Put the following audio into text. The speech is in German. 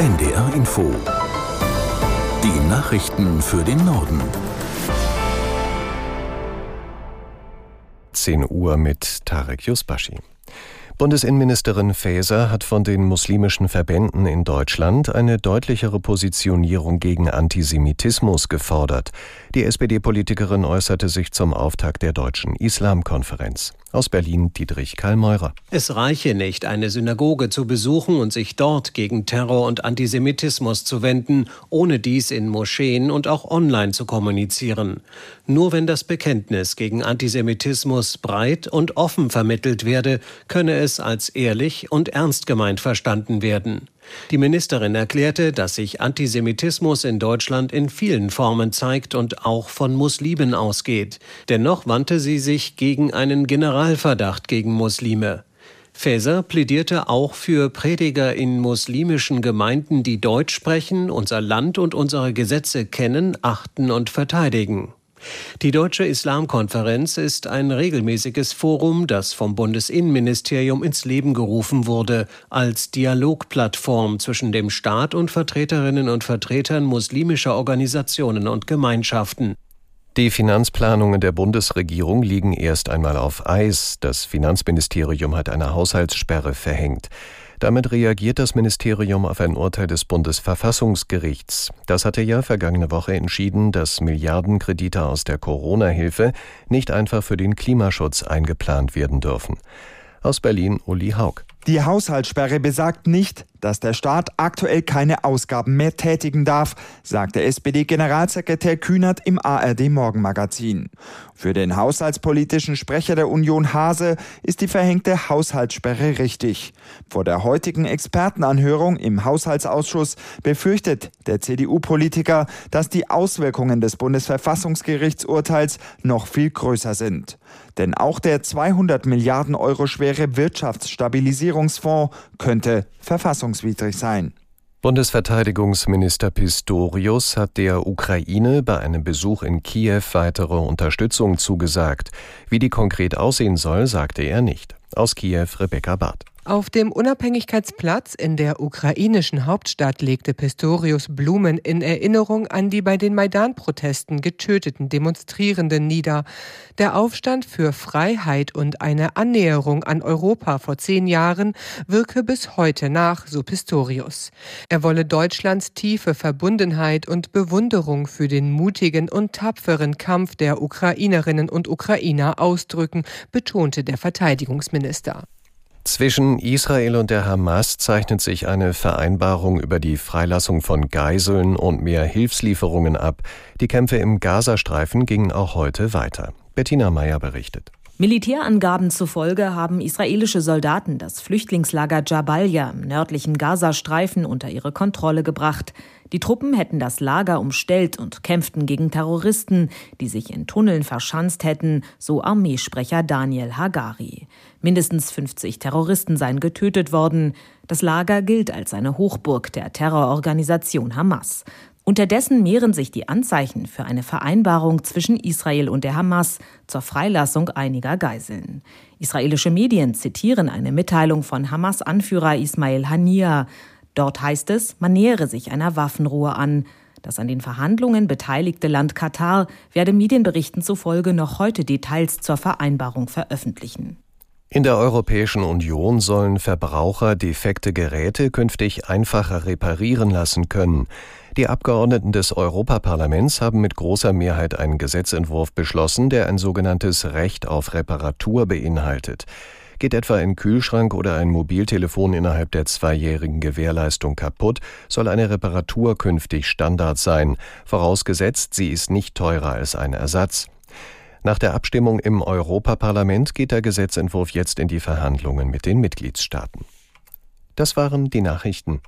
NDR Info. Die Nachrichten für den Norden. 10 Uhr mit Tarek Yusbashi. Bundesinnenministerin Faeser hat von den muslimischen Verbänden in Deutschland eine deutlichere Positionierung gegen Antisemitismus gefordert. Die SPD-Politikerin äußerte sich zum Auftakt der deutschen Islamkonferenz. Aus Berlin Dietrich Karl Es reiche nicht, eine Synagoge zu besuchen und sich dort gegen Terror und Antisemitismus zu wenden, ohne dies in Moscheen und auch online zu kommunizieren. Nur wenn das Bekenntnis gegen Antisemitismus breit und offen vermittelt werde, könne es als ehrlich und ernst gemeint verstanden werden. Die Ministerin erklärte, dass sich Antisemitismus in Deutschland in vielen Formen zeigt und auch von Muslimen ausgeht. Dennoch wandte sie sich gegen einen Generalverdacht gegen Muslime. Faeser plädierte auch für Prediger in muslimischen Gemeinden, die Deutsch sprechen, unser Land und unsere Gesetze kennen, achten und verteidigen. Die Deutsche Islamkonferenz ist ein regelmäßiges Forum, das vom Bundesinnenministerium ins Leben gerufen wurde, als Dialogplattform zwischen dem Staat und Vertreterinnen und Vertretern muslimischer Organisationen und Gemeinschaften. Die Finanzplanungen der Bundesregierung liegen erst einmal auf Eis. Das Finanzministerium hat eine Haushaltssperre verhängt. Damit reagiert das Ministerium auf ein Urteil des Bundesverfassungsgerichts. Das hatte ja vergangene Woche entschieden, dass Milliardenkredite aus der Corona-Hilfe nicht einfach für den Klimaschutz eingeplant werden dürfen. Aus Berlin Uli Haug. Die Haushaltssperre besagt nicht, dass der Staat aktuell keine Ausgaben mehr tätigen darf, sagte SPD-Generalsekretär Kühnert im ARD Morgenmagazin. Für den haushaltspolitischen Sprecher der Union Hase ist die verhängte Haushaltssperre richtig. Vor der heutigen Expertenanhörung im Haushaltsausschuss befürchtet der CDU-Politiker, dass die Auswirkungen des Bundesverfassungsgerichtsurteils noch viel größer sind. Denn auch der 200 Milliarden Euro schwere Wirtschaftsstabilisierung Stabilisierungsfonds könnte verfassungswidrig sein. Bundesverteidigungsminister Pistorius hat der Ukraine bei einem Besuch in Kiew weitere Unterstützung zugesagt. Wie die konkret aussehen soll, sagte er nicht. Aus Kiew Rebecca Barth. Auf dem Unabhängigkeitsplatz in der ukrainischen Hauptstadt legte Pistorius Blumen in Erinnerung an die bei den Maidan-Protesten getöteten Demonstrierenden nieder. Der Aufstand für Freiheit und eine Annäherung an Europa vor zehn Jahren wirke bis heute nach, so Pistorius. Er wolle Deutschlands tiefe Verbundenheit und Bewunderung für den mutigen und tapferen Kampf der Ukrainerinnen und Ukrainer ausdrücken, betonte der Verteidigungsminister. Zwischen Israel und der Hamas zeichnet sich eine Vereinbarung über die Freilassung von Geiseln und mehr Hilfslieferungen ab. Die Kämpfe im Gazastreifen gingen auch heute weiter. Bettina Meyer berichtet. Militärangaben zufolge haben israelische Soldaten das Flüchtlingslager Jabalia im nördlichen Gazastreifen unter ihre Kontrolle gebracht. Die Truppen hätten das Lager umstellt und kämpften gegen Terroristen, die sich in Tunneln verschanzt hätten, so Armeesprecher Daniel Hagari. Mindestens 50 Terroristen seien getötet worden. Das Lager gilt als eine Hochburg der Terrororganisation Hamas. Unterdessen mehren sich die Anzeichen für eine Vereinbarung zwischen Israel und der Hamas zur Freilassung einiger Geiseln. Israelische Medien zitieren eine Mitteilung von Hamas-Anführer Ismail Hania. Dort heißt es, man nähere sich einer Waffenruhe an. Das an den Verhandlungen beteiligte Land Katar werde Medienberichten zufolge noch heute Details zur Vereinbarung veröffentlichen. In der Europäischen Union sollen Verbraucher defekte Geräte künftig einfacher reparieren lassen können. Die Abgeordneten des Europaparlaments haben mit großer Mehrheit einen Gesetzentwurf beschlossen, der ein sogenanntes Recht auf Reparatur beinhaltet. Geht etwa ein Kühlschrank oder ein Mobiltelefon innerhalb der zweijährigen Gewährleistung kaputt, soll eine Reparatur künftig Standard sein, vorausgesetzt, sie ist nicht teurer als ein Ersatz. Nach der Abstimmung im Europaparlament geht der Gesetzentwurf jetzt in die Verhandlungen mit den Mitgliedstaaten. Das waren die Nachrichten.